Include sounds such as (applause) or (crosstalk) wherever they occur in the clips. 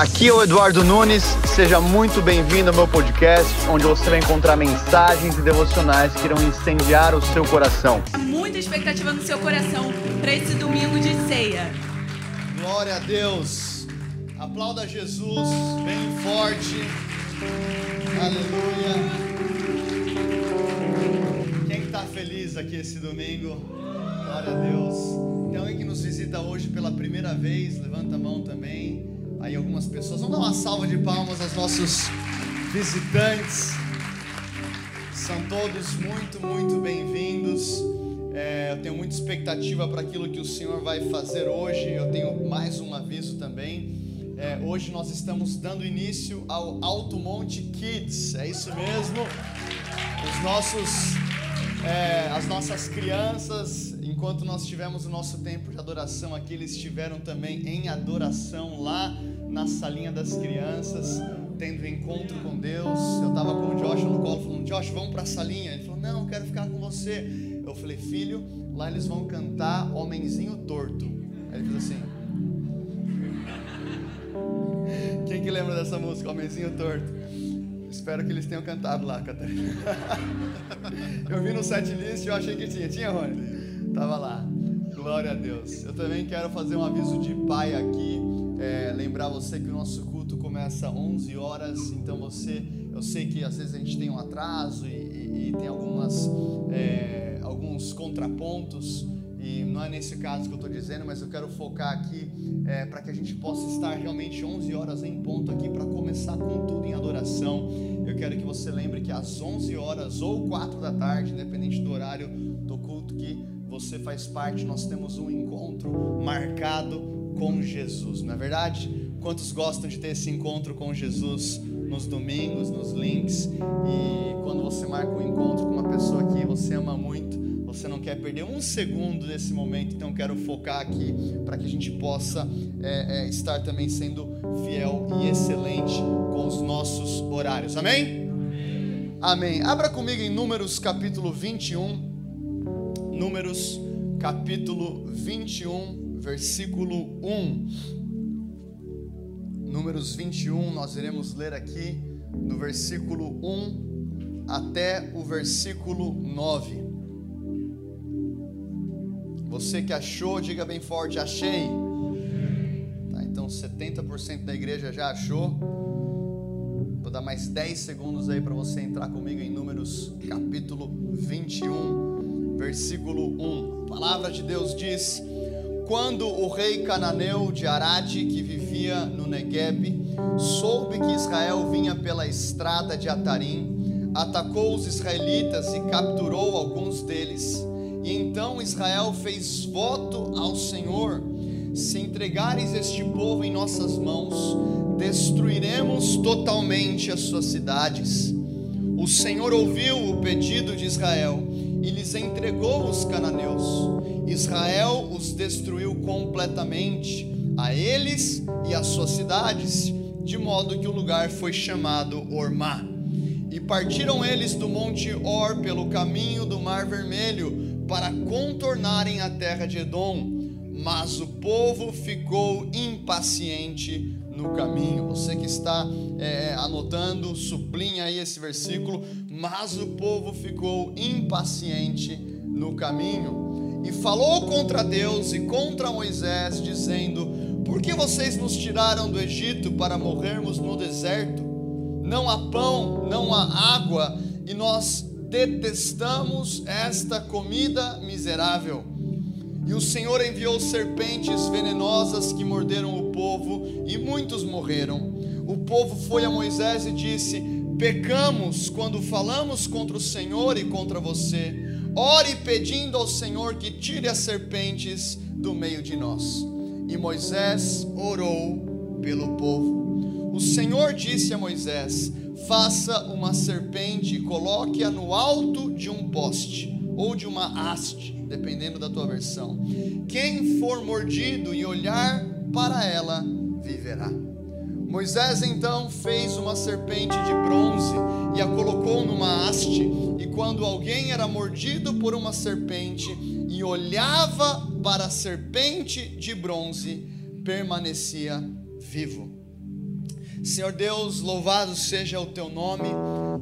Aqui é o Eduardo Nunes, seja muito bem-vindo ao meu podcast, onde você vai encontrar mensagens e devocionais que irão incendiar o seu coração. Muita expectativa no seu coração para esse domingo de ceia. Glória a Deus. Aplauda Jesus bem forte. Aleluia. Quem está feliz aqui esse domingo? Glória a Deus. Tem alguém que nos visita hoje pela primeira vez? Levanta a mão também. Aí algumas pessoas. Vamos dar uma salva de palmas aos nossos visitantes. São todos muito, muito bem-vindos. É, eu tenho muita expectativa para aquilo que o Senhor vai fazer hoje. Eu tenho mais um aviso também. É, hoje nós estamos dando início ao Alto Monte Kids. É isso mesmo. Os nossos, é, as nossas crianças, enquanto nós tivemos o nosso tempo de adoração aqui, eles estiveram também em adoração lá na salinha das crianças, tendo encontro com Deus. Eu estava com o Josh no colo, falando: Josh, vamos para a salinha. Ele falou: Não, eu quero ficar com você. Eu falei: Filho, lá eles vão cantar Homenzinho Torto. Aí ele fez assim. (laughs) Quem que lembra dessa música, Homenzinho Torto? Espero que eles tenham cantado lá, Catarina. (laughs) eu vi no set list e eu achei que tinha. Tinha, Rony? Tava lá. Glória a Deus. Eu também quero fazer um aviso de pai aqui. É, lembrar você que o nosso culto começa às 11 horas. Então você, eu sei que às vezes a gente tem um atraso e, e, e tem algumas, é, alguns contrapontos. E não é nesse caso que eu estou dizendo, mas eu quero focar aqui é, para que a gente possa estar realmente 11 horas em ponto aqui para começar com tudo em adoração. Eu quero que você lembre que às 11 horas ou 4 da tarde, independente do horário você faz parte, nós temos um encontro marcado com Jesus, não é verdade? Quantos gostam de ter esse encontro com Jesus nos domingos, nos links? E quando você marca um encontro com uma pessoa que você ama muito, você não quer perder um segundo desse momento, então quero focar aqui para que a gente possa é, é, estar também sendo fiel e excelente com os nossos horários. Amém? Amém? Amém. Abra comigo em Números capítulo 21. Números capítulo 21, versículo 1. Números 21, nós iremos ler aqui do versículo 1 até o versículo 9. Você que achou, diga bem forte: achei. Tá, então 70% da igreja já achou. Vou dar mais 10 segundos aí para você entrar comigo em Números capítulo 21, versículo 1. A palavra de Deus diz: Quando o rei cananeu de Arade, que vivia no Negueb, soube que Israel vinha pela estrada de Atarim, atacou os israelitas e capturou alguns deles e então Israel fez voto ao Senhor: se entregares este povo em nossas mãos, destruiremos totalmente as suas cidades. O Senhor ouviu o pedido de Israel e lhes entregou os cananeus. Israel os destruiu completamente, a eles e às suas cidades, de modo que o lugar foi chamado Ormá. E partiram eles do monte Or pelo caminho do Mar Vermelho para contornarem a terra de Edom, mas o povo ficou impaciente no caminho. Você que está é, anotando, sublinha aí esse versículo. Mas o povo ficou impaciente no caminho e falou contra Deus e contra Moisés, dizendo: Por que vocês nos tiraram do Egito para morrermos no deserto? Não há pão, não há água, e nós detestamos esta comida miserável. E o Senhor enviou serpentes venenosas que morderam o povo, e muitos morreram. O povo foi a Moisés e disse: Pecamos quando falamos contra o Senhor e contra você. Ore pedindo ao Senhor que tire as serpentes do meio de nós. E Moisés orou pelo povo. O Senhor disse a Moisés: faça uma serpente e coloque-a no alto de um poste ou de uma haste, dependendo da tua versão. Quem for mordido e olhar para ela, viverá. Moisés então fez uma serpente de bronze e a colocou numa haste, e quando alguém era mordido por uma serpente e olhava para a serpente de bronze, permanecia vivo. Senhor Deus, louvado seja o teu nome.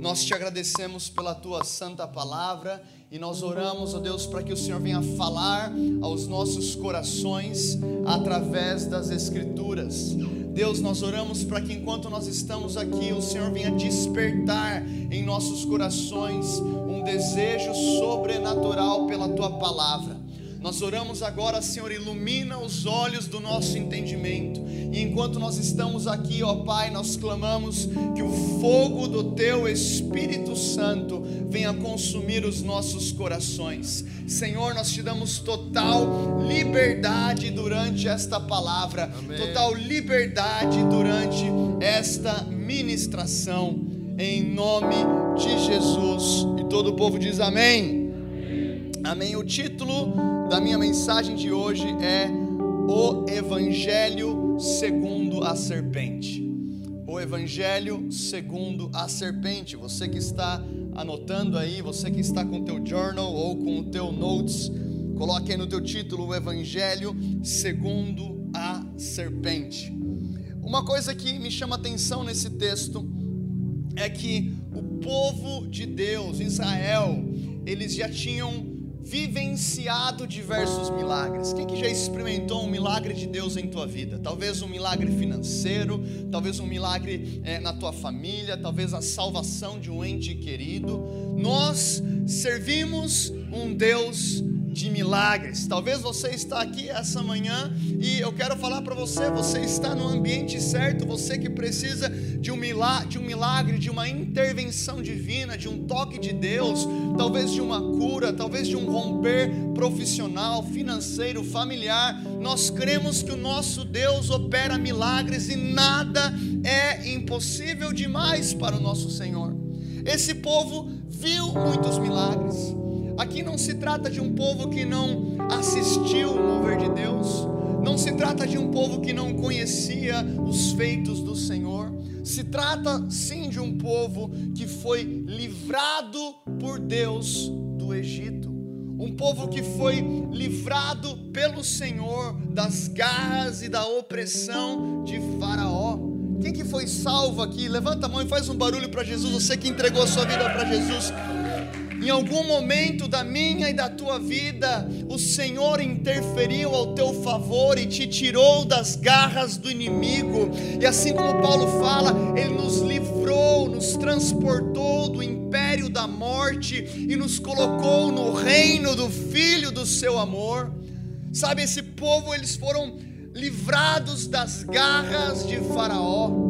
Nós te agradecemos pela tua santa palavra e nós oramos, ó Deus, para que o Senhor venha falar aos nossos corações através das Escrituras. Deus, nós oramos para que enquanto nós estamos aqui, o Senhor venha despertar em nossos corações um desejo sobrenatural pela tua palavra. Nós oramos agora, Senhor, ilumina os olhos do nosso entendimento. E enquanto nós estamos aqui, ó Pai, nós clamamos que o fogo do Teu Espírito Santo venha consumir os nossos corações. Senhor, nós te damos total liberdade durante esta palavra, Amém. total liberdade durante esta ministração, em nome de Jesus. E todo o povo diz amém. Amém. O título da minha mensagem de hoje é o Evangelho segundo a serpente. O Evangelho segundo a serpente. Você que está anotando aí, você que está com o teu journal ou com o teu notes, coloque aí no teu título o Evangelho segundo a serpente. Uma coisa que me chama atenção nesse texto é que o povo de Deus, Israel, eles já tinham vivenciado diversos milagres. Quem que já experimentou um milagre de Deus em tua vida? Talvez um milagre financeiro, talvez um milagre é, na tua família, talvez a salvação de um ente querido. Nós servimos um Deus de milagres. Talvez você está aqui essa manhã e eu quero falar para você, você está no ambiente certo, você que precisa de um milagre, de um milagre, de uma intervenção divina, de um toque de Deus, talvez de uma cura, talvez de um romper profissional, financeiro, familiar. Nós cremos que o nosso Deus opera milagres e nada é impossível demais para o nosso Senhor. Esse povo viu muitos milagres. Aqui não se trata de um povo que não assistiu o mover de Deus, não se trata de um povo que não conhecia os feitos do Senhor, se trata sim de um povo que foi livrado por Deus do Egito, um povo que foi livrado pelo Senhor das garras e da opressão de Faraó. Quem que foi salvo aqui? Levanta a mão e faz um barulho para Jesus, você que entregou sua vida para Jesus. Em algum momento da minha e da tua vida, o Senhor interferiu ao teu favor e te tirou das garras do inimigo. E assim como Paulo fala, ele nos livrou, nos transportou do império da morte e nos colocou no reino do filho do seu amor. Sabe, esse povo, eles foram livrados das garras de Faraó.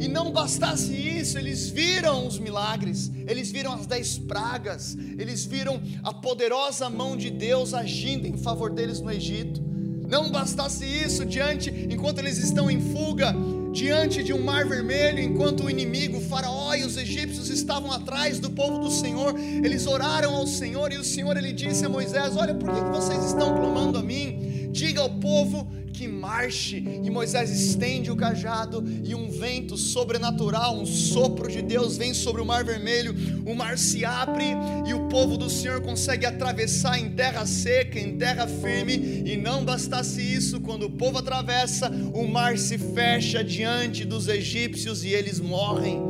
E não bastasse isso, eles viram os milagres, eles viram as dez pragas, eles viram a poderosa mão de Deus agindo em favor deles no Egito. Não bastasse isso, diante, enquanto eles estão em fuga, diante de um mar vermelho, enquanto o inimigo, o faraó e os egípcios estavam atrás do povo do Senhor, eles oraram ao Senhor e o Senhor ele disse a Moisés: Olha, por que vocês estão clamando a mim? Diga ao povo que marche. E Moisés estende o cajado e um vento sobrenatural, um sopro de Deus vem sobre o mar vermelho. O mar se abre e o povo do Senhor consegue atravessar em terra seca, em terra firme. E não bastasse isso, quando o povo atravessa, o mar se fecha diante dos egípcios e eles morrem.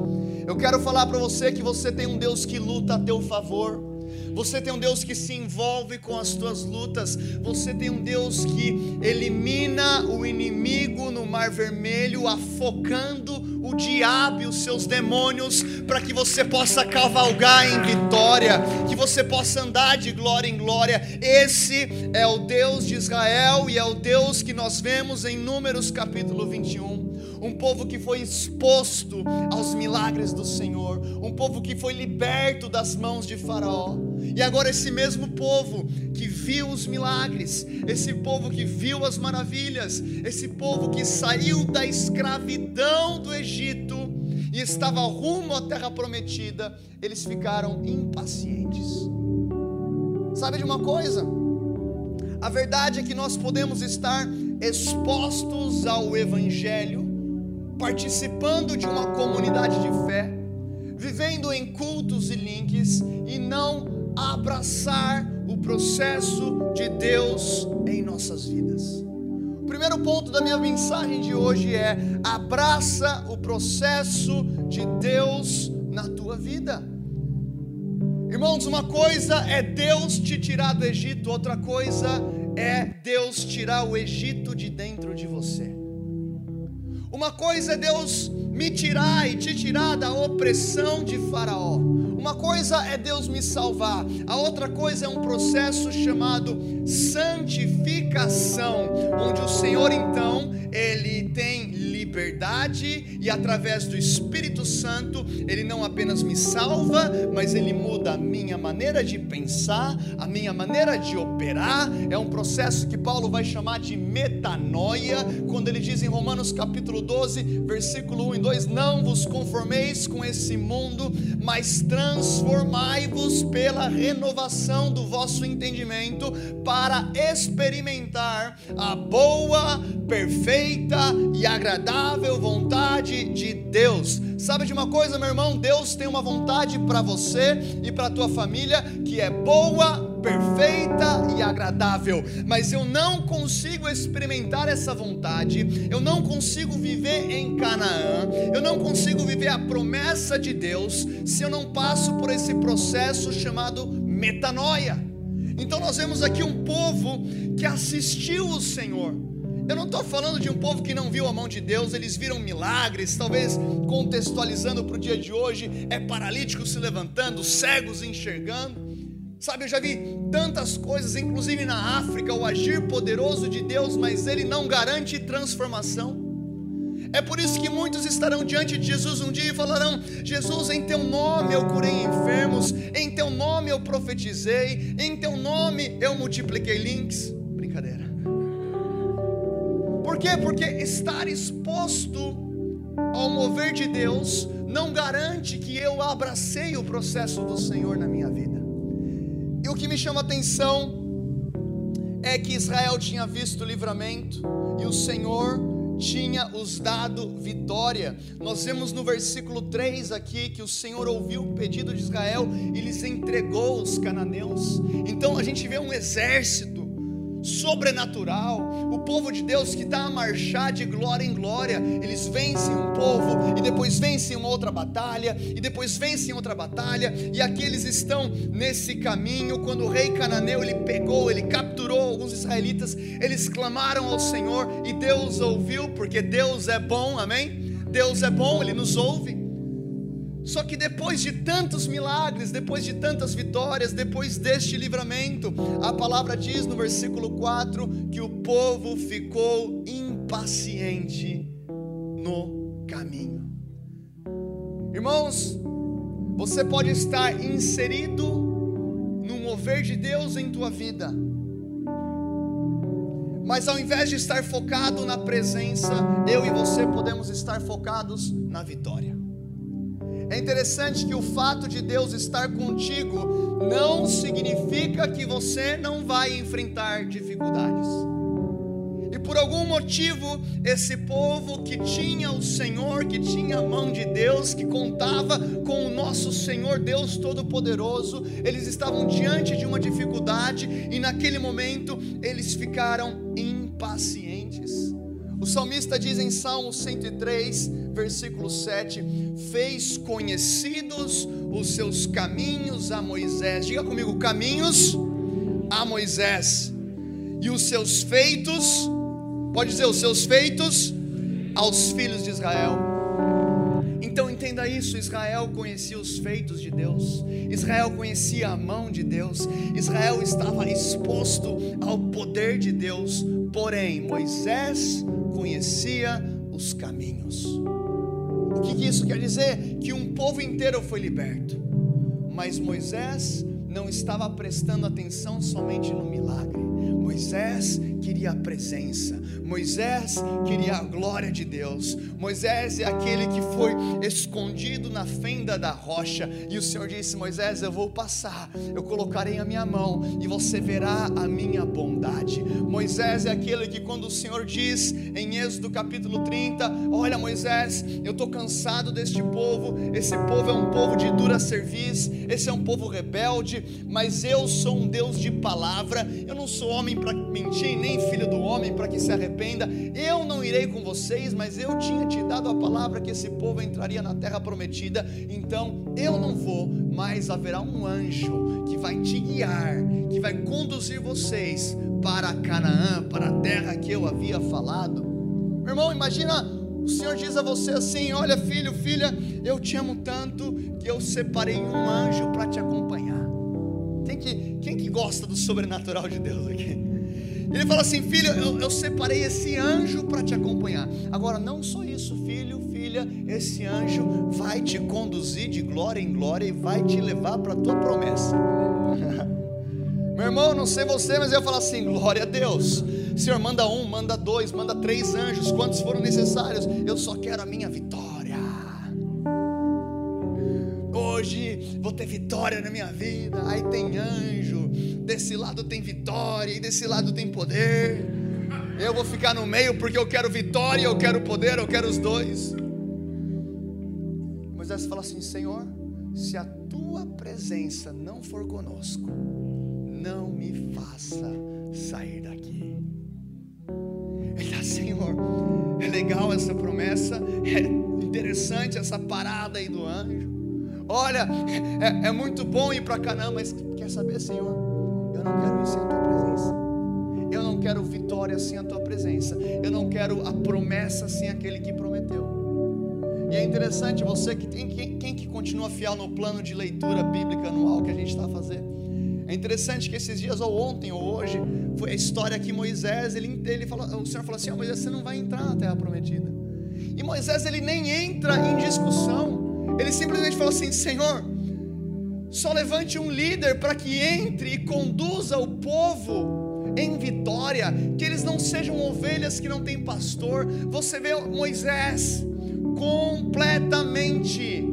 Eu quero falar para você que você tem um Deus que luta a teu favor. Você tem um Deus que se envolve com as tuas lutas. Você tem um Deus que elimina o inimigo no mar vermelho, afocando o diabo e os seus demônios, para que você possa cavalgar em vitória, que você possa andar de glória em glória. Esse é o Deus de Israel e é o Deus que nós vemos em Números capítulo 21 um povo que foi exposto aos milagres do Senhor, um povo que foi liberto das mãos de Faraó. E agora, esse mesmo povo que viu os milagres, esse povo que viu as maravilhas, esse povo que saiu da escravidão do Egito e estava rumo à terra prometida, eles ficaram impacientes. Sabe de uma coisa? A verdade é que nós podemos estar expostos ao Evangelho, participando de uma comunidade de fé, vivendo em cultos e links e não abraçar o processo de Deus em nossas vidas. primeiro ponto da minha mensagem de hoje é: abraça o processo de Deus na tua vida. Irmãos, uma coisa é Deus te tirar do Egito, outra coisa é Deus tirar o Egito de dentro de você. Uma coisa é Deus me tirar e te tirar da opressão de Faraó. Uma coisa é Deus me salvar, a outra coisa é um processo chamado santificação, onde o Senhor então, ele tem liberdade e através do Espírito Santo, ele não apenas me salva, mas ele muda a minha maneira de pensar, a minha maneira de operar. É um processo que Paulo vai chamar de metanoia, quando ele diz em Romanos capítulo 12, versículo 1 e 2: Não vos conformeis com esse mundo, mas transformai-vos pela renovação do vosso entendimento, para experimentar a boa, perfeita e agradável vontade de Deus. Sabe de uma coisa, meu irmão? Deus tem uma vontade para você e para tua família que é boa, perfeita e agradável, mas eu não consigo experimentar essa vontade, eu não consigo viver em Canaã, eu não consigo viver a promessa de Deus se eu não passo por esse processo chamado metanoia. Então nós vemos aqui um povo que assistiu o Senhor. Eu não estou falando de um povo que não viu a mão de Deus, eles viram milagres, talvez contextualizando para o dia de hoje, é paralítico se levantando, cegos enxergando. Sabe, eu já vi tantas coisas, inclusive na África, o agir poderoso de Deus, mas ele não garante transformação. É por isso que muitos estarão diante de Jesus um dia e falarão: Jesus, em teu nome eu curei enfermos, em teu nome eu profetizei, em teu nome eu multipliquei links. Brincadeira. Por quê? Porque estar exposto ao mover de Deus não garante que eu abracei o processo do Senhor na minha vida. E o que me chama a atenção é que Israel tinha visto o livramento e o Senhor tinha os dado vitória. Nós vemos no versículo 3 aqui que o Senhor ouviu o pedido de Israel e lhes entregou os cananeus. Então a gente vê um exército sobrenatural, o povo de Deus que está a marchar de glória em glória, eles vencem um povo, e depois vencem uma outra batalha, e depois vencem outra batalha, e aqui eles estão nesse caminho, quando o rei cananeu ele pegou, ele capturou alguns israelitas, eles clamaram ao Senhor, e Deus ouviu, porque Deus é bom, amém? Deus é bom, Ele nos ouve, só que depois de tantos milagres, depois de tantas vitórias, depois deste livramento, a palavra diz no versículo 4 que o povo ficou impaciente no caminho. Irmãos, você pode estar inserido no mover de Deus em tua vida, mas ao invés de estar focado na presença, eu e você podemos estar focados na vitória. É interessante que o fato de Deus estar contigo não significa que você não vai enfrentar dificuldades. E por algum motivo, esse povo que tinha o Senhor, que tinha a mão de Deus, que contava com o nosso Senhor Deus Todo-Poderoso, eles estavam diante de uma dificuldade e naquele momento eles ficaram impacientes. O salmista diz em Salmo 103, versículo 7: Fez conhecidos os seus caminhos a Moisés. Diga comigo: caminhos a Moisés. E os seus feitos, pode dizer, os seus feitos aos filhos de Israel. Então entenda isso: Israel conhecia os feitos de Deus, Israel conhecia a mão de Deus, Israel estava exposto ao poder de Deus, porém Moisés conhecia os caminhos. O que, isso quer dizer? Que um povo inteiro foi liberto, mas Moisés não estava prestando atenção somente no milagre. Moisés queria a presença, Moisés queria a glória de Deus. Moisés é aquele que foi escondido na fenda da rocha, e o Senhor disse: Moisés, eu vou passar, eu colocarei a minha mão e você verá a minha bondade. Moisés é aquele que, quando o Senhor diz em Êxodo capítulo 30: Olha, Moisés, eu estou cansado deste povo, esse povo é um povo de dura serviço, esse é um povo rebelde, mas eu sou um Deus de palavra, eu não sou homem para mentir, nem filho do homem para que se arrependa. Eu não irei com vocês, mas eu tinha te dado a palavra que esse povo entraria na terra prometida. Então eu não vou, mas haverá um anjo que vai te guiar, que vai conduzir vocês para Canaã, para a terra que eu havia falado. Meu irmão, imagina o Senhor diz a você assim: Olha, filho, filha, eu te amo tanto que eu separei um anjo para te acompanhar. Quem que, quem que gosta do sobrenatural de Deus aqui? Ele fala assim: Filho, eu, eu separei esse anjo para te acompanhar. Agora, não só isso, filho, filha, esse anjo vai te conduzir de glória em glória e vai te levar para a tua promessa. (laughs) Meu irmão, não sei você, mas eu falo assim: glória a Deus. Senhor, manda um, manda dois, manda três anjos, quantos foram necessários. Eu só quero a minha vitória. Hoje vou ter vitória na minha vida. Aí tem anjo, desse lado tem vitória, e desse lado tem poder. Eu vou ficar no meio porque eu quero vitória, eu quero poder, eu quero os dois. Moisés fala assim: Senhor, se a tua presença não for conosco, não me faça sair daqui. Ele está, Senhor, é legal essa promessa, é interessante essa parada aí do anjo. Olha, é, é muito bom ir para Canaã, mas quer saber, Senhor? Não quero ir sem a tua presença. Eu não quero vitória sem a tua presença. Eu não quero a promessa sem aquele que prometeu. E é interessante, você que tem quem, quem que continua fiel no plano de leitura bíblica anual que a gente está fazer. É interessante que esses dias, ou ontem ou hoje, foi a história que Moisés, ele, ele falou, o Senhor falou assim: oh, Moisés, você não vai entrar na terra prometida. E Moisés, ele nem entra em discussão, ele simplesmente falou assim: Senhor, só levante um líder para que entre e conduza o povo em vitória, que eles não sejam ovelhas que não têm pastor. Você vê Moisés completamente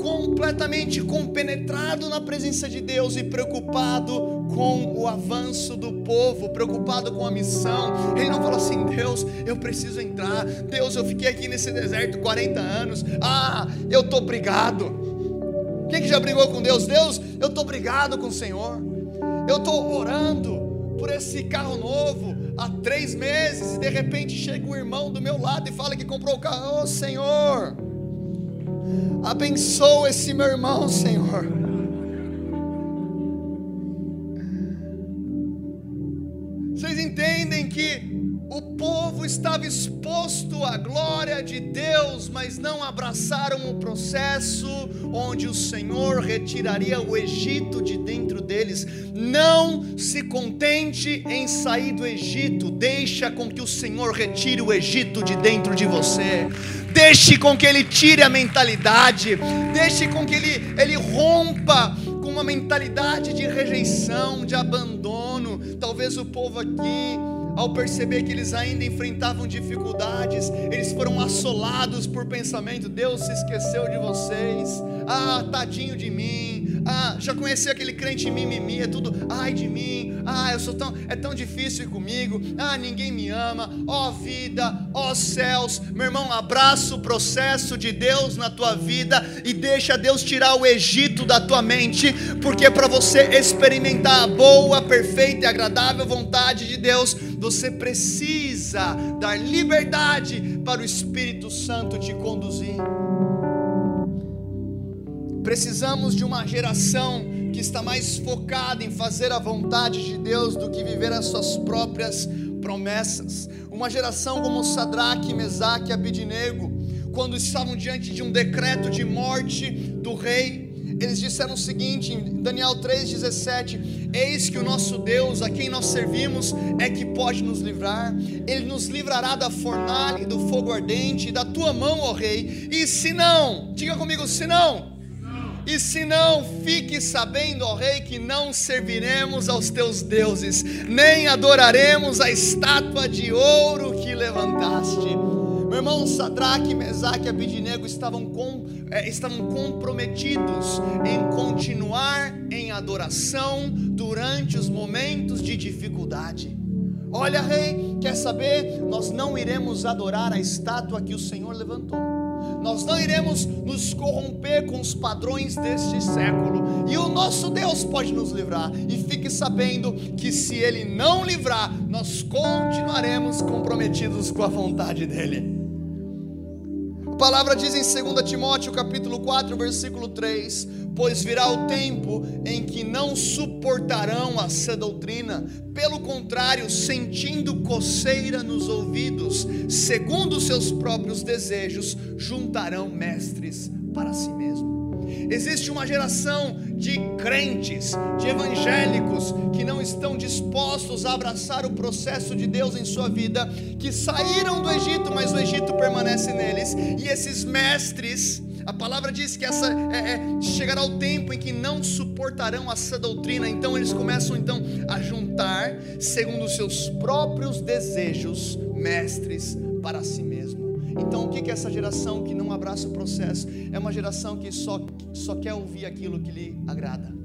completamente compenetrado na presença de Deus e preocupado com o avanço do povo, preocupado com a missão. Ele não fala assim: Deus, eu preciso entrar. Deus, eu fiquei aqui nesse deserto 40 anos. Ah, eu estou brigado. Quem que já brigou com Deus? Deus, eu estou brigado com o Senhor. Eu estou orando por esse carro novo há três meses e de repente chega um irmão do meu lado e fala que comprou o carro. Oh, Senhor, Abençoa esse meu irmão, Senhor. Vocês entendem que estava exposto à glória de Deus, mas não abraçaram o processo onde o Senhor retiraria o Egito de dentro deles. Não se contente em sair do Egito, deixa com que o Senhor retire o Egito de dentro de você. Deixe com que ele tire a mentalidade, deixe com que ele, ele rompa com uma mentalidade de rejeição, de abandono. Talvez o povo aqui ao perceber que eles ainda enfrentavam dificuldades, eles foram assolados por pensamento: Deus se esqueceu de vocês, ah, tadinho de mim, ah, já conheci aquele crente mimimi, é tudo, ai de mim, ah, eu sou tão, é tão difícil comigo, ah, ninguém me ama, ó oh, vida, ó oh, céus, meu irmão, abraça o processo de Deus na tua vida e deixa Deus tirar o Egito da tua mente, porque para você experimentar a boa, perfeita e agradável vontade de Deus, você precisa dar liberdade para o Espírito Santo te conduzir. Precisamos de uma geração que está mais focada em fazer a vontade de Deus do que viver as suas próprias promessas. Uma geração como Sadraque, Mesaque e Abidinego, quando estavam diante de um decreto de morte do rei, eles disseram o seguinte em Daniel 3,17: Eis que o nosso Deus, a quem nós servimos, é que pode nos livrar, Ele nos livrará da fornalha e do fogo ardente, da tua mão, ó Rei, e se não, diga comigo, se não, e se não, fique sabendo, ó Rei, que não serviremos aos teus deuses, nem adoraremos a estátua de ouro que levantaste. Meu irmão Sadraque, Mesaque e Abidinego estavam, com, é, estavam comprometidos em continuar em adoração durante os momentos de dificuldade. Olha, rei, quer saber? Nós não iremos adorar a estátua que o Senhor levantou. Nós não iremos nos corromper com os padrões deste século, e o nosso Deus pode nos livrar. E fique sabendo que se Ele não livrar, nós continuaremos comprometidos com a vontade dEle. Palavra diz em 2 Timóteo capítulo 4, versículo 3: Pois virá o tempo em que não suportarão a sã doutrina, pelo contrário, sentindo coceira nos ouvidos, segundo seus próprios desejos, juntarão mestres para si mesmos. Existe uma geração de crentes, de evangélicos, que não estão dispostos a abraçar o processo de Deus em sua vida, que saíram do Egito, mas o Egito permanece neles, e esses mestres. A palavra diz que essa é, é, chegará o tempo em que não suportarão essa doutrina, então eles começam então a juntar, segundo os seus próprios desejos, mestres para si mesmo. Então, o que é essa geração que não abraça o processo? É uma geração que só, só quer ouvir aquilo que lhe agrada.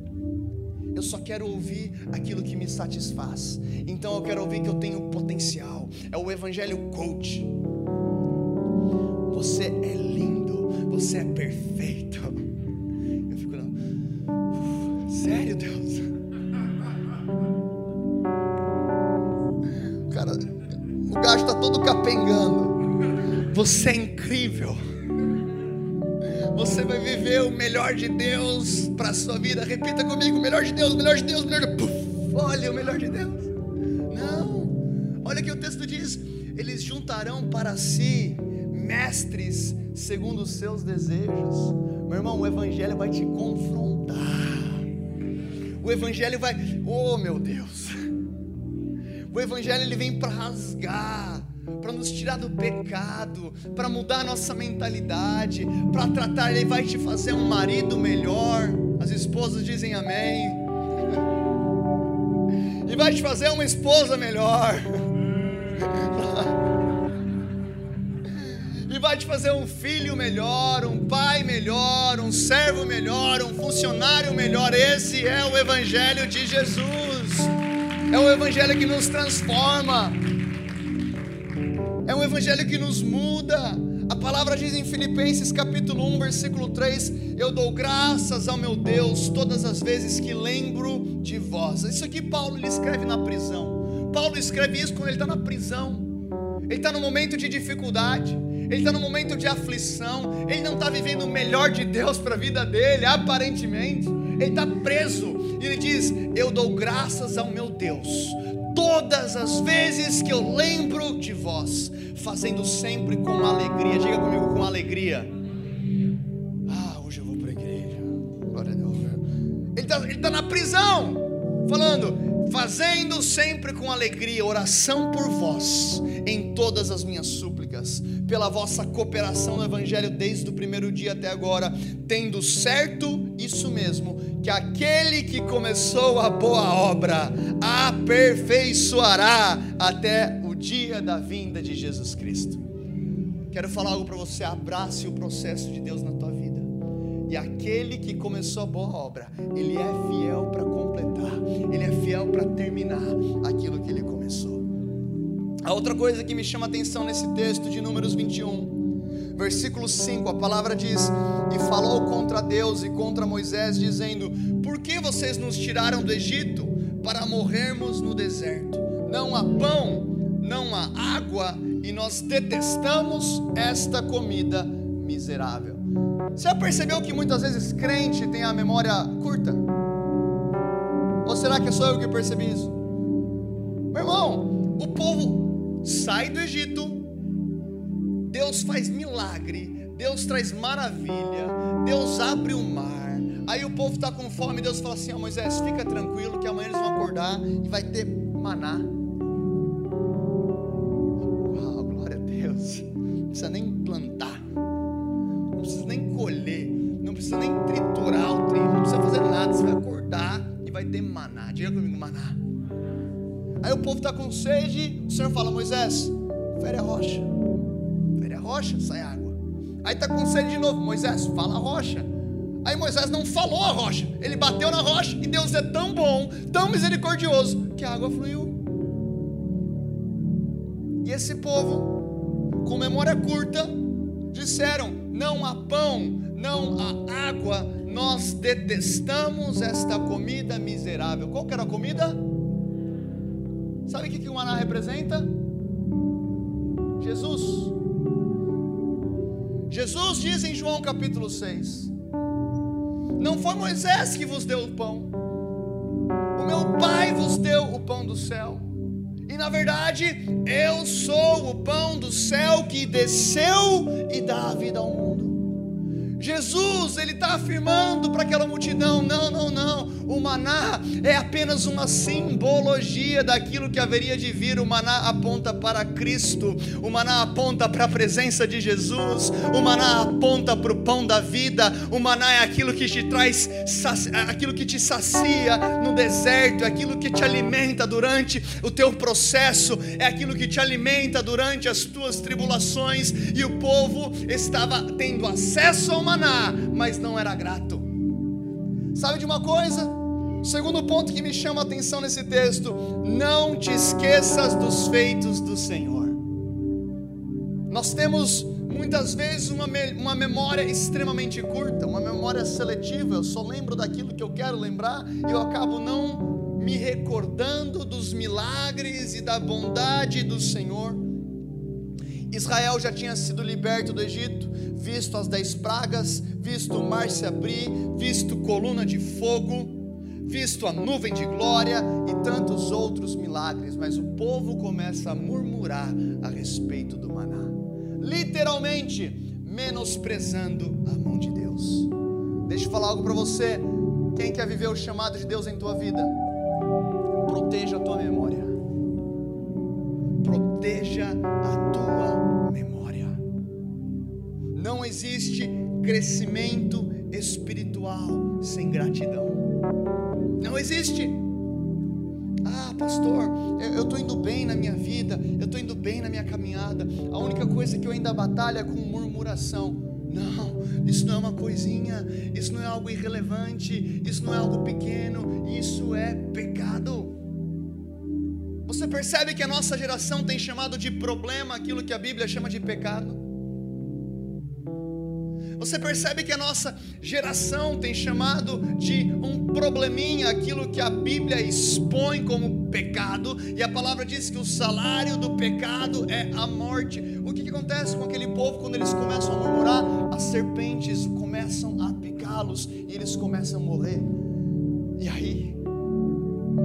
Eu só quero ouvir aquilo que me satisfaz. Então eu quero ouvir que eu tenho potencial. É o evangelho coach. Você é lindo, você é perfeito. (laughs) Eu fico. Sério, Deus? (laughs) Cara, o gajo está todo capengando. Você é incrível. Você vai viver o melhor de Deus para a sua vida. Repita comigo: melhor de Deus, melhor de Deus, melhor de Deus. Olha, o melhor de Deus. Não. Olha que o texto diz: eles juntarão para si mestres segundo os seus desejos. Meu irmão, o evangelho vai te confrontar. O evangelho vai, oh meu Deus. O evangelho ele vem para rasgar para nos tirar do pecado, para mudar a nossa mentalidade, para tratar, Ele vai te fazer um marido melhor. As esposas dizem amém. (laughs) E vai te fazer uma esposa melhor. (laughs) E vai te fazer um filho melhor, um pai melhor, um servo melhor, um funcionário melhor. Esse é o Evangelho de Jesus. É o Evangelho que nos transforma. Evangelho que nos muda. A palavra diz em Filipenses capítulo 1, versículo 3: Eu dou graças ao meu Deus todas as vezes que lembro de vós. Isso aqui Paulo ele escreve na prisão. Paulo escreve isso quando ele está na prisão. Ele está no momento de dificuldade. Ele está no momento de aflição. Ele não está vivendo o melhor de Deus para a vida dele, aparentemente. Ele está preso. E ele diz: Eu dou graças ao meu Deus todas as vezes que eu lembro de vós, fazendo sempre com alegria. Diga comigo com alegria. Ah, hoje eu vou para a igreja. Glória a Deus. Ele está tá na prisão, falando, fazendo sempre com alegria oração por vós, em todas as minhas súplicas, pela vossa cooperação no Evangelho desde o primeiro dia até agora, tendo certo isso mesmo que aquele que começou a boa obra aperfeiçoará até dia da vinda de Jesus Cristo. Quero falar algo para você, abrace o processo de Deus na tua vida. E aquele que começou a boa obra, ele é fiel para completar, ele é fiel para terminar aquilo que ele começou. A outra coisa que me chama a atenção nesse texto de Números 21 versículo 5, a palavra diz: E falou contra Deus e contra Moisés, dizendo: Por que vocês nos tiraram do Egito para morrermos no deserto? Não há pão, não há água, e nós detestamos esta comida miserável. Você já percebeu que muitas vezes crente tem a memória curta? Ou será que é só eu que percebi isso? Meu irmão, o povo sai do Egito, Deus faz milagre, Deus traz maravilha, Deus abre o mar. Aí o povo está com fome, Deus fala assim: oh, Moisés, fica tranquilo que amanhã eles vão acordar e vai ter maná. Povo está com sede, o Senhor fala: Moisés, fere a rocha rocha, sai água. Aí está com sede de novo, Moisés, fala a rocha. Aí Moisés não falou a rocha, ele bateu na rocha e Deus é tão bom, tão misericordioso, que a água fluiu. E esse povo, com memória curta, disseram: não há pão, não há água, nós detestamos esta comida miserável. Qual que era a comida? Sabe o que, que o maná representa? Jesus. Jesus diz em João capítulo 6: Não foi Moisés que vos deu o pão, o meu Pai vos deu o pão do céu. E na verdade, eu sou o pão do céu que desceu e dá a vida ao mundo. Jesus, ele está afirmando para aquela multidão: não, não, não, o maná é apenas uma simbologia daquilo que haveria de vir. O maná aponta para Cristo, o maná aponta para a presença de Jesus, o maná aponta para o pão da vida, o maná é aquilo que te traz, aquilo que te sacia no deserto, é aquilo que te alimenta durante o teu processo, é aquilo que te alimenta durante as tuas tribulações. E o povo estava tendo acesso ao maná, mas não era grato. Sabe de uma coisa? Segundo ponto que me chama a atenção nesse texto: não te esqueças dos feitos do Senhor. Nós temos muitas vezes uma, uma memória extremamente curta, uma memória seletiva. Eu só lembro daquilo que eu quero lembrar e eu acabo não me recordando dos milagres e da bondade do Senhor. Israel já tinha sido liberto do Egito, visto as dez pragas, visto o mar se abrir, visto coluna de fogo, visto a nuvem de glória e tantos outros milagres, mas o povo começa a murmurar a respeito do maná, literalmente menosprezando a mão de Deus. Deixa eu falar algo para você. Quem quer viver o chamado de Deus em tua vida? Proteja a tua memória. Proteja a tua memória. Não existe crescimento espiritual sem gratidão. Não existe. Ah, pastor, eu estou indo bem na minha vida, eu estou indo bem na minha caminhada. A única coisa que eu ainda batalho é com murmuração. Não, isso não é uma coisinha, isso não é algo irrelevante, isso não é algo pequeno, isso é pecado. Você percebe que a nossa geração tem chamado de problema aquilo que a Bíblia chama de pecado? Você percebe que a nossa geração tem chamado de um probleminha aquilo que a Bíblia expõe como pecado, e a palavra diz que o salário do pecado é a morte. O que, que acontece com aquele povo quando eles começam a murmurar? As serpentes começam a picá-los e eles começam a morrer. E aí,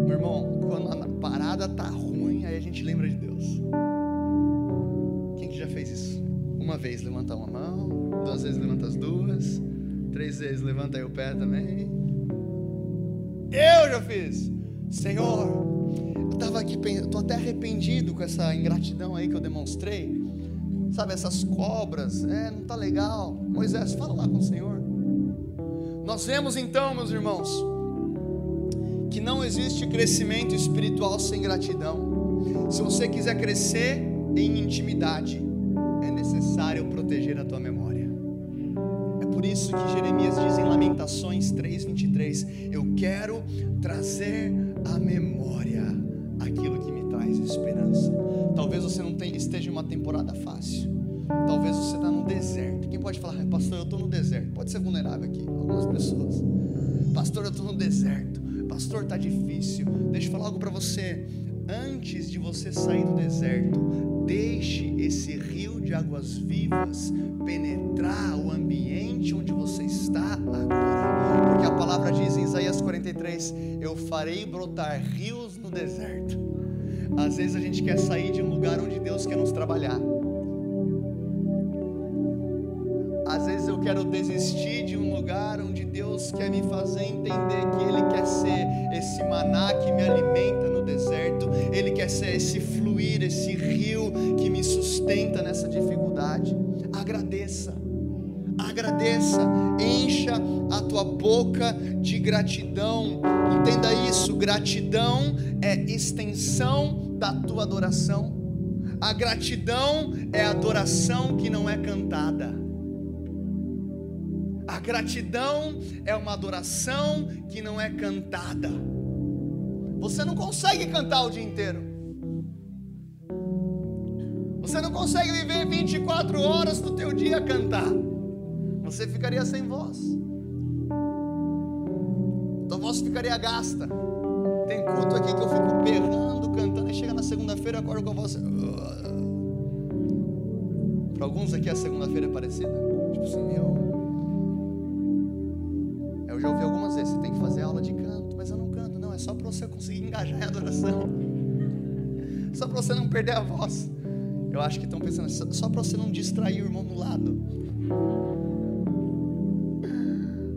meu irmão, quando a parada tá ruim, a gente lembra de Deus. Quem que já fez isso? Uma vez levanta uma mão, duas vezes levanta as duas, três vezes levanta aí o pé também. Eu já fiz. Senhor, eu estava aqui, estou até arrependido com essa ingratidão aí que eu demonstrei. Sabe, essas cobras, é, não tá legal. Moisés, fala lá com o Senhor. Nós vemos então, meus irmãos, que não existe crescimento espiritual sem gratidão. Se você quiser crescer em intimidade, é necessário proteger a tua memória por isso que Jeremias diz em Lamentações 3:23, eu quero trazer à memória aquilo que me traz esperança. Talvez você não tenha, esteja em uma temporada fácil. Talvez você está no deserto. Quem pode falar, pastor, eu estou no deserto? Pode ser vulnerável aqui, algumas pessoas. Pastor, eu estou no deserto. Pastor, está difícil. Deixa eu falar algo para você. Antes de você sair do deserto, deixe esse rio de águas vivas penetrar o ambiente onde você está agora. Porque a palavra diz em Isaías 43: Eu farei brotar rios no deserto. Às vezes a gente quer sair de um lugar onde Deus quer nos trabalhar. Às vezes eu quero desistir de um lugar onde Deus quer me fazer entender que Ele quer ser esse maná que me alimenta deserto, Ele quer ser esse fluir, esse rio que me sustenta nessa dificuldade agradeça. Agradeça, encha a tua boca de gratidão. Entenda isso: gratidão é extensão da tua adoração. A gratidão é adoração que não é cantada. A gratidão é uma adoração que não é cantada. Você não consegue cantar o dia inteiro. Você não consegue viver 24 horas do teu dia a cantar. Você ficaria sem voz. Tua voz ficaria gasta. Tem culto aqui que eu fico berrando, cantando, e chega na segunda-feira eu acordo com a voz. Para alguns aqui a segunda-feira é parecida. Tipo assim, meu. Você não perder a voz. Eu acho que estão pensando, só para você não distrair o irmão do lado.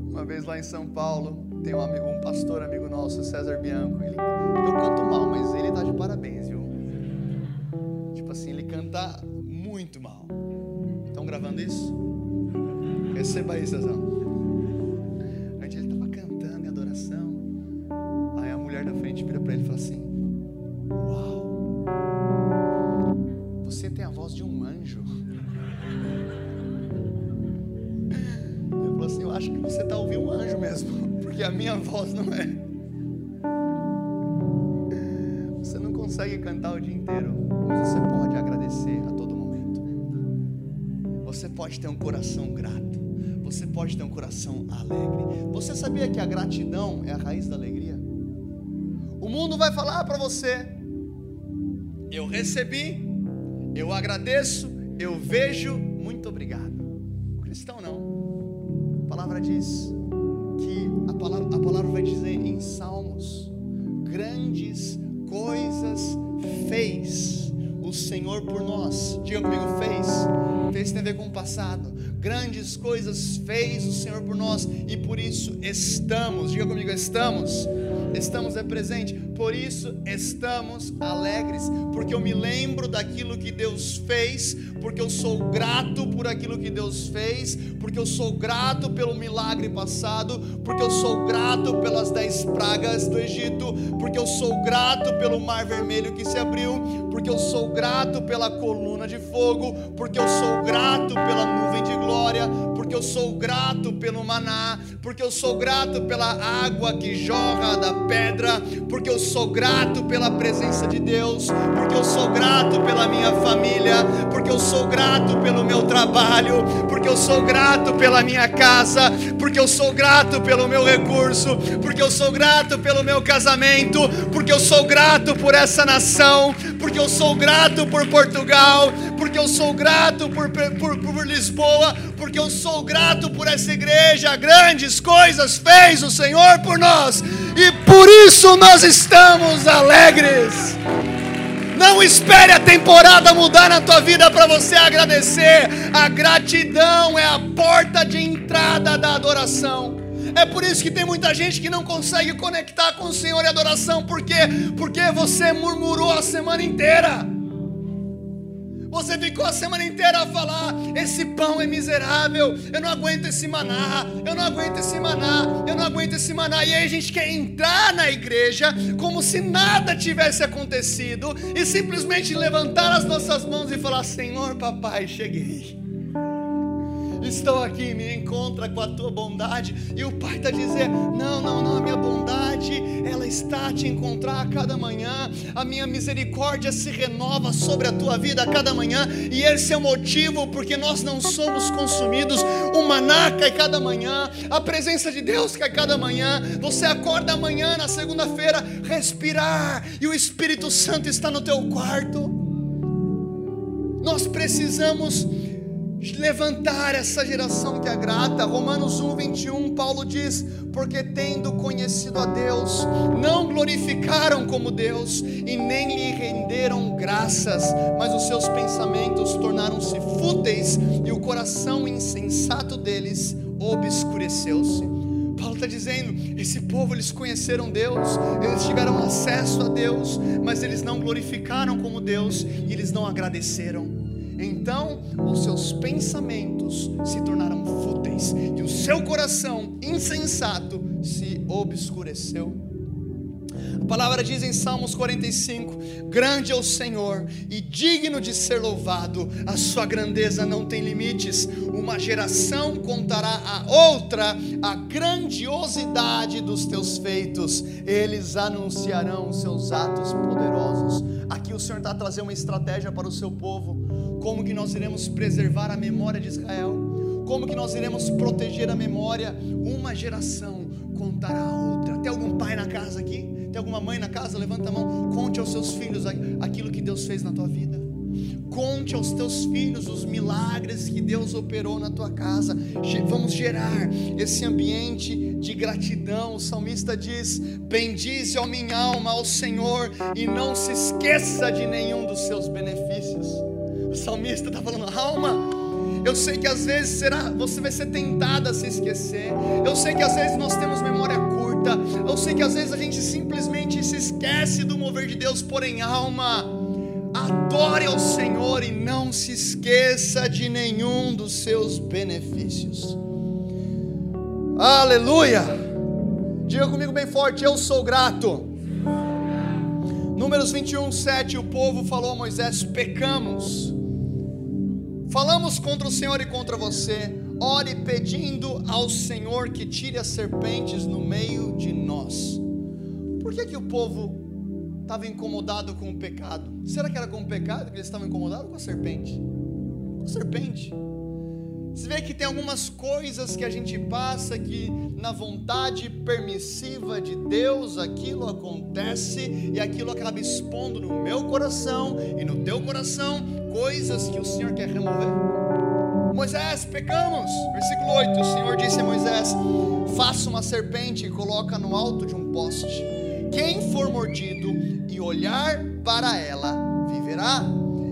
Uma vez lá em São Paulo, tem um amigo, um pastor amigo nosso, César Bianco. Ele, eu canto mal, mas ele tá de parabéns, viu? Tipo assim, ele canta muito mal. Estão gravando isso? Receba aí, César. A minha voz não é. Você não consegue cantar o dia inteiro, mas você pode agradecer a todo momento. Você pode ter um coração grato. Você pode ter um coração alegre. Você sabia que a gratidão é a raiz da alegria? O mundo vai falar para você: Eu recebi, eu agradeço, eu vejo, muito obrigado. O cristão não. A palavra diz que a palavra, a palavra vai dizer em Salmos: grandes coisas fez o Senhor por nós. Diga comigo, fez. Fez tem a ver com o passado. Grandes coisas fez o Senhor por nós e por isso estamos. Diga comigo, estamos. Estamos é presente. Por isso estamos alegres, porque eu me lembro daquilo que Deus fez, porque eu sou grato por aquilo que Deus fez, porque eu sou grato pelo milagre passado, porque eu sou grato pelas dez pragas do Egito, porque eu sou grato pelo mar vermelho que se abriu, porque eu sou grato pela coluna de fogo, porque eu sou grato pela nuvem de glória, porque eu sou grato pelo maná, porque eu sou grato pela água que jorra da pedra, porque eu sou grato pela presença de Deus, porque eu sou grato pela minha família, porque eu sou grato pelo meu trabalho, porque eu sou grato pela minha casa, porque eu sou grato pelo meu recurso, porque eu sou grato pelo meu casamento, porque eu sou grato por essa nação, porque eu sou grato por Portugal, porque eu sou grato por, por, por Lisboa, porque eu sou grato por essa igreja. Grandes coisas fez o Senhor por nós e por isso nós estamos alegres. Não espere a temporada mudar na tua vida para você agradecer. A gratidão é a porta de entrada da adoração. É por isso que tem muita gente que não consegue conectar com o Senhor e adoração. Por quê? Porque você murmurou a semana inteira. Você ficou a semana inteira a falar: esse pão é miserável, eu não aguento esse maná, eu não aguento esse maná, eu não aguento esse maná. E aí a gente quer entrar na igreja como se nada tivesse acontecido e simplesmente levantar as nossas mãos e falar: Senhor, papai, cheguei estou aqui, me encontra com a tua bondade. E o Pai está dizendo: Não, não, não, a minha bondade, ela está a te encontrar a cada manhã. A minha misericórdia se renova sobre a tua vida a cada manhã. E esse é o motivo porque nós não somos consumidos. O maná cai cada manhã, a presença de Deus cai cada manhã. Você acorda amanhã, na segunda-feira, respirar, e o Espírito Santo está no teu quarto. Nós precisamos levantar essa geração que grata. Romanos 1, 21, Paulo diz: Porque tendo conhecido a Deus, não glorificaram como Deus e nem lhe renderam graças, mas os seus pensamentos tornaram-se fúteis e o coração insensato deles obscureceu-se. Paulo está dizendo: esse povo eles conheceram Deus, eles tiveram acesso a Deus, mas eles não glorificaram como Deus e eles não agradeceram. Então os seus pensamentos se tornaram fúteis e o seu coração insensato se obscureceu. A palavra diz em Salmos 45: Grande é o Senhor e digno de ser louvado, a sua grandeza não tem limites. Uma geração contará a outra a grandiosidade dos teus feitos, eles anunciarão os seus atos poderosos. Aqui o Senhor está trazendo uma estratégia para o seu povo como que nós iremos preservar a memória de Israel, como que nós iremos proteger a memória? Uma geração contará a outra. Tem algum pai na casa aqui? Tem alguma mãe na casa? Levanta a mão. Conte aos seus filhos aquilo que Deus fez na tua vida. Conte aos teus filhos os milagres que Deus operou na tua casa. Vamos gerar esse ambiente de gratidão. O salmista diz: Bendize, ó minha alma, ao Senhor, e não se esqueça de nenhum dos seus benefícios. Salmista está falando, alma. Eu sei que às vezes será, você vai ser tentada a se esquecer. Eu sei que às vezes nós temos memória curta. Eu sei que às vezes a gente simplesmente se esquece do mover de Deus, porém, alma, adore ao Senhor e não se esqueça de nenhum dos seus benefícios. Aleluia! Diga comigo bem forte: Eu sou grato. Números 21, 7, o povo falou a Moisés: Pecamos Falamos contra o Senhor e contra você. Ore pedindo ao Senhor que tire as serpentes no meio de nós. Por que, que o povo estava incomodado com o pecado? Será que era com o pecado que eles estavam incomodados com a serpente? Com a serpente. Você vê que tem algumas coisas que a gente passa que na vontade permissiva de Deus aquilo acontece e aquilo acaba expondo no meu coração e no teu coração coisas que o Senhor quer remover. Moisés, pecamos. Versículo 8: O Senhor disse a Moisés: Faça uma serpente e coloca no alto de um poste. Quem for mordido e olhar para ela viverá.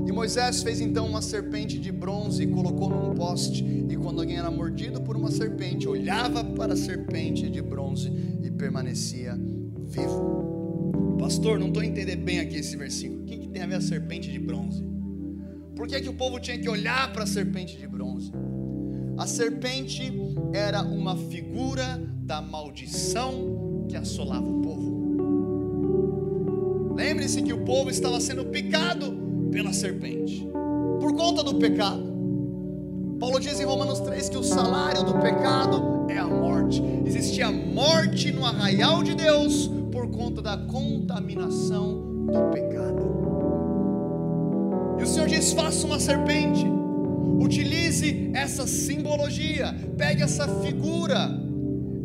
E Moisés fez então uma serpente de bronze e colocou num poste. E quando alguém era mordido por uma serpente, olhava para a serpente de bronze e permanecia vivo. Pastor, não estou entendendo bem aqui esse versículo. O que, que tem a ver a serpente de bronze? Por que, que o povo tinha que olhar para a serpente de bronze? A serpente era uma figura da maldição que assolava o povo. Lembre-se que o povo estava sendo picado pela serpente, por conta do pecado. Paulo diz em Romanos 3 que o salário do pecado é a morte. Existia morte no arraial de Deus por conta da contaminação do pecado. E o Senhor diz: faça uma serpente, utilize essa simbologia, pegue essa figura,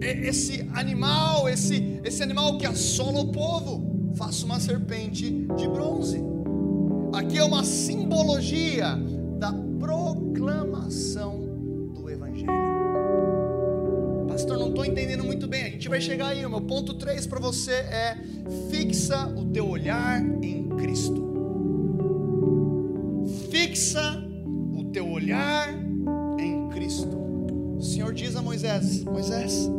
esse animal, esse, esse animal que assola o povo, faça uma serpente de bronze. Aqui é uma simbologia da proclamação do Evangelho. Pastor, não estou entendendo muito bem. A gente vai chegar aí. O meu ponto 3 para você é: fixa o teu olhar em Cristo. Fixa o teu olhar em Cristo. O Senhor diz a Moisés: Moisés,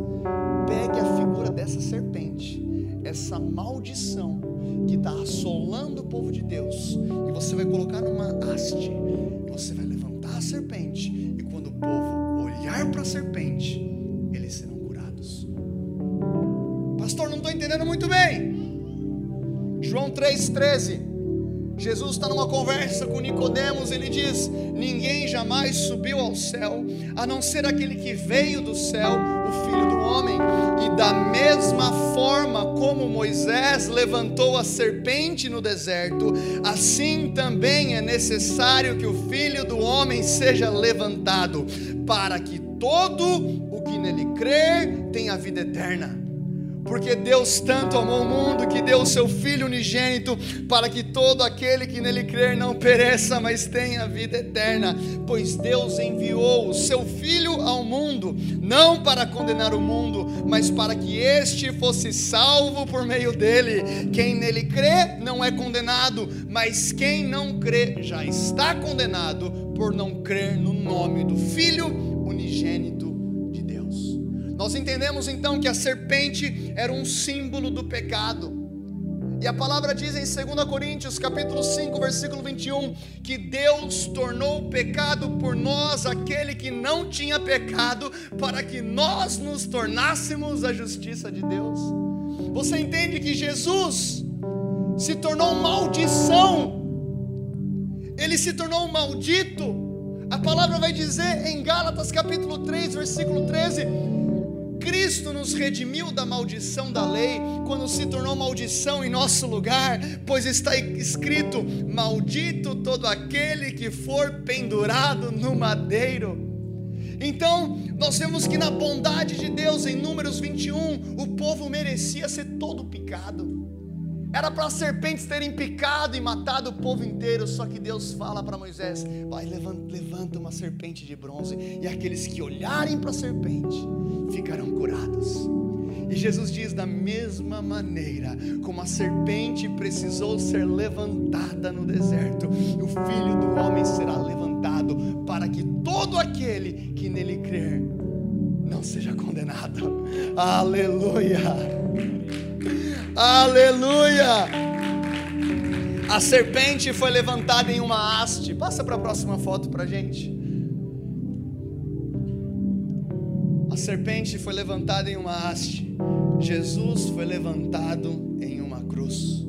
pegue a figura dessa serpente, essa maldição que está assolando o povo de Deus, e você vai colocar numa haste, e você vai levantar a serpente, e quando o povo olhar para a serpente, eles serão curados. Pastor, não estou entendendo muito bem. João 3,13. Jesus está numa conversa com Nicodemos, ele diz: Ninguém jamais subiu ao céu, a não ser aquele que veio do céu, o Filho do Homem. E da mesma forma como Moisés levantou a serpente no deserto, assim também é necessário que o Filho do Homem seja levantado, para que todo o que nele crer tenha vida eterna. Porque Deus tanto amou o mundo que deu o seu Filho unigênito para que todo aquele que nele crer não pereça, mas tenha vida eterna. Pois Deus enviou o seu Filho ao mundo, não para condenar o mundo, mas para que este fosse salvo por meio dele. Quem nele crê não é condenado, mas quem não crê já está condenado por não crer no nome do Filho unigênito nós entendemos então que a serpente era um símbolo do pecado. E a palavra diz em 2 Coríntios, capítulo 5, versículo 21, que Deus tornou pecado por nós aquele que não tinha pecado, para que nós nos tornássemos a justiça de Deus. Você entende que Jesus se tornou maldição. Ele se tornou maldito. A palavra vai dizer em Gálatas capítulo 3, versículo 13, Cristo nos redimiu da maldição da lei, quando se tornou maldição em nosso lugar, pois está escrito: Maldito todo aquele que for pendurado no madeiro. Então, nós vemos que na bondade de Deus, em Números 21, o povo merecia ser todo picado. Era para as serpentes terem picado e matado o povo inteiro, só que Deus fala para Moisés: vai, levanta, levanta uma serpente de bronze, e aqueles que olharem para a serpente ficarão curados. E Jesus diz: da mesma maneira como a serpente precisou ser levantada no deserto, o filho do homem será levantado, para que todo aquele que nele crer não seja condenado. (laughs) Aleluia! Aleluia! A serpente foi levantada em uma haste. Passa para a próxima foto para gente. A serpente foi levantada em uma haste. Jesus foi levantado em uma cruz.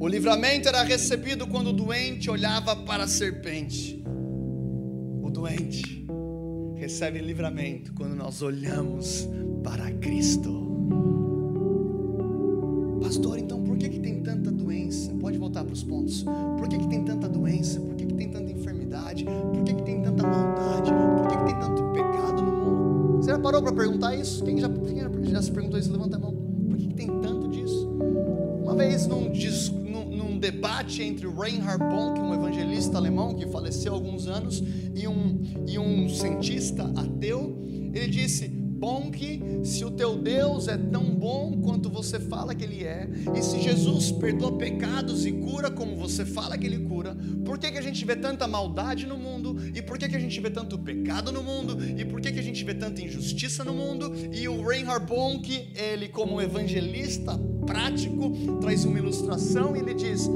O livramento era recebido quando o doente olhava para a serpente. O doente recebe livramento quando nós olhamos para Cristo. Pastor, então por que, que tem tanta doença? Pode voltar para os pontos. Por que, que tem tanta doença? Por que, que tem tanta enfermidade? Por que, que tem tanta maldade? Por que, que tem tanto pecado no mundo? Você já parou para perguntar isso? Quem já, quem já se perguntou isso? Levanta a mão. Por que, que tem tanto disso? Uma vez num, num, num debate entre Reinhard Bonk, um evangelista alemão que faleceu há alguns anos, e um, e um cientista ateu, ele disse: que se o teu Deus é tão bom quanto você fala que Ele é, e se Jesus perdoa pecados e cura como você fala que Ele cura, por que, que a gente vê tanta maldade no mundo? E por que, que a gente vê tanto pecado no mundo? E por que, que a gente vê tanta injustiça no mundo? E o Reinhard Bonk, ele como evangelista prático, traz uma ilustração e ele diz: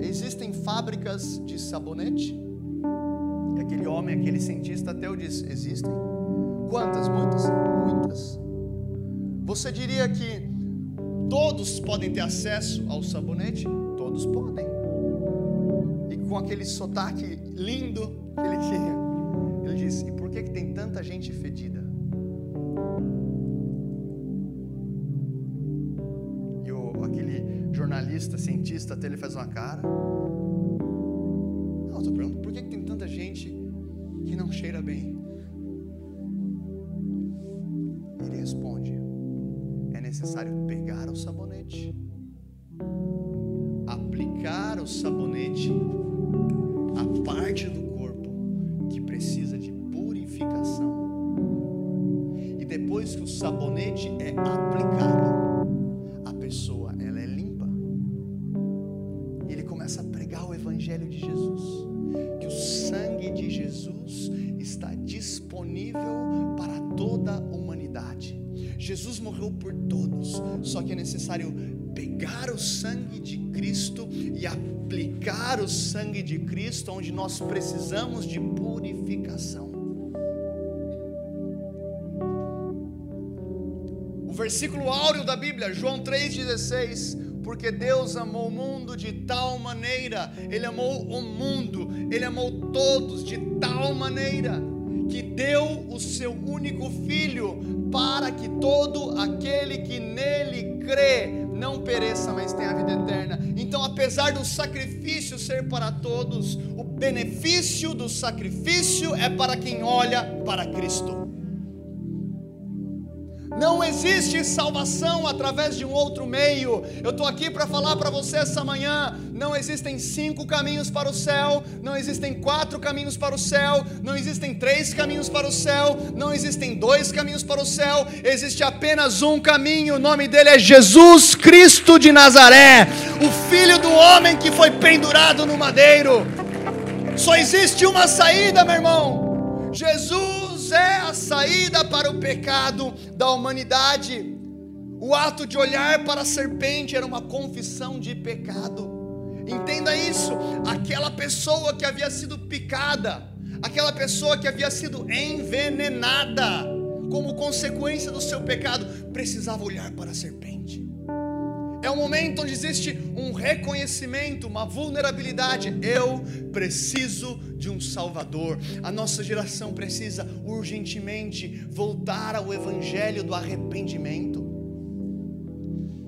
existem fábricas de sabonete? E aquele homem, aquele cientista ateu diz: existem. Quantas? Muitas? Muitas. Você diria que todos podem ter acesso ao sabonete? Todos podem. E com aquele sotaque lindo que ele tinha, ele disse: E por que, que tem tanta gente fedida? E o, aquele jornalista, cientista, até ele faz uma cara. Não, estou perguntando: por que, que tem tanta gente que não cheira bem? Necessário pegar o sabonete, aplicar o sabonete à parte do corpo que precisa de purificação. E depois que o sabonete é aplicado, só que é necessário pegar o sangue de Cristo e aplicar o sangue de Cristo onde nós precisamos de purificação. O versículo áureo da Bíblia, João 3,16 porque Deus amou o mundo de tal maneira, Ele amou o mundo, Ele amou todos de tal maneira, que deu o seu único filho para que todo aquele que nele crê não pereça, mas tenha a vida eterna. Então, apesar do sacrifício ser para todos, o benefício do sacrifício é para quem olha para Cristo. Não existe salvação através de um outro meio. Eu estou aqui para falar para você essa manhã: não existem cinco caminhos para o céu, não existem quatro caminhos para o céu, não existem três caminhos para o céu, não existem dois caminhos para o céu, existe apenas um caminho. O nome dele é Jesus Cristo de Nazaré, o Filho do homem que foi pendurado no madeiro. Só existe uma saída, meu irmão: Jesus é a saída para o pecado da humanidade. O ato de olhar para a serpente era uma confissão de pecado. Entenda isso: aquela pessoa que havia sido picada, aquela pessoa que havia sido envenenada, como consequência do seu pecado, precisava olhar para a serpente. É um momento onde existe um reconhecimento, uma vulnerabilidade. Eu preciso de um Salvador. A nossa geração precisa urgentemente voltar ao Evangelho do arrependimento.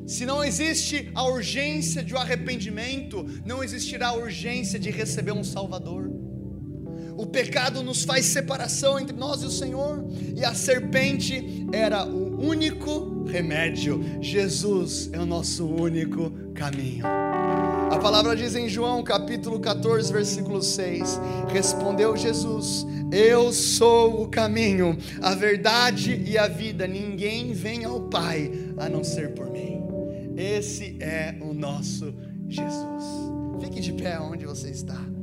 Se não existe a urgência de um arrependimento, não existirá a urgência de receber um Salvador. O pecado nos faz separação entre nós e o Senhor, e a serpente era o único remédio. Jesus é o nosso único caminho. A palavra diz em João capítulo 14, versículo 6: Respondeu Jesus: Eu sou o caminho, a verdade e a vida. Ninguém vem ao Pai a não ser por mim. Esse é o nosso Jesus. Fique de pé onde você está.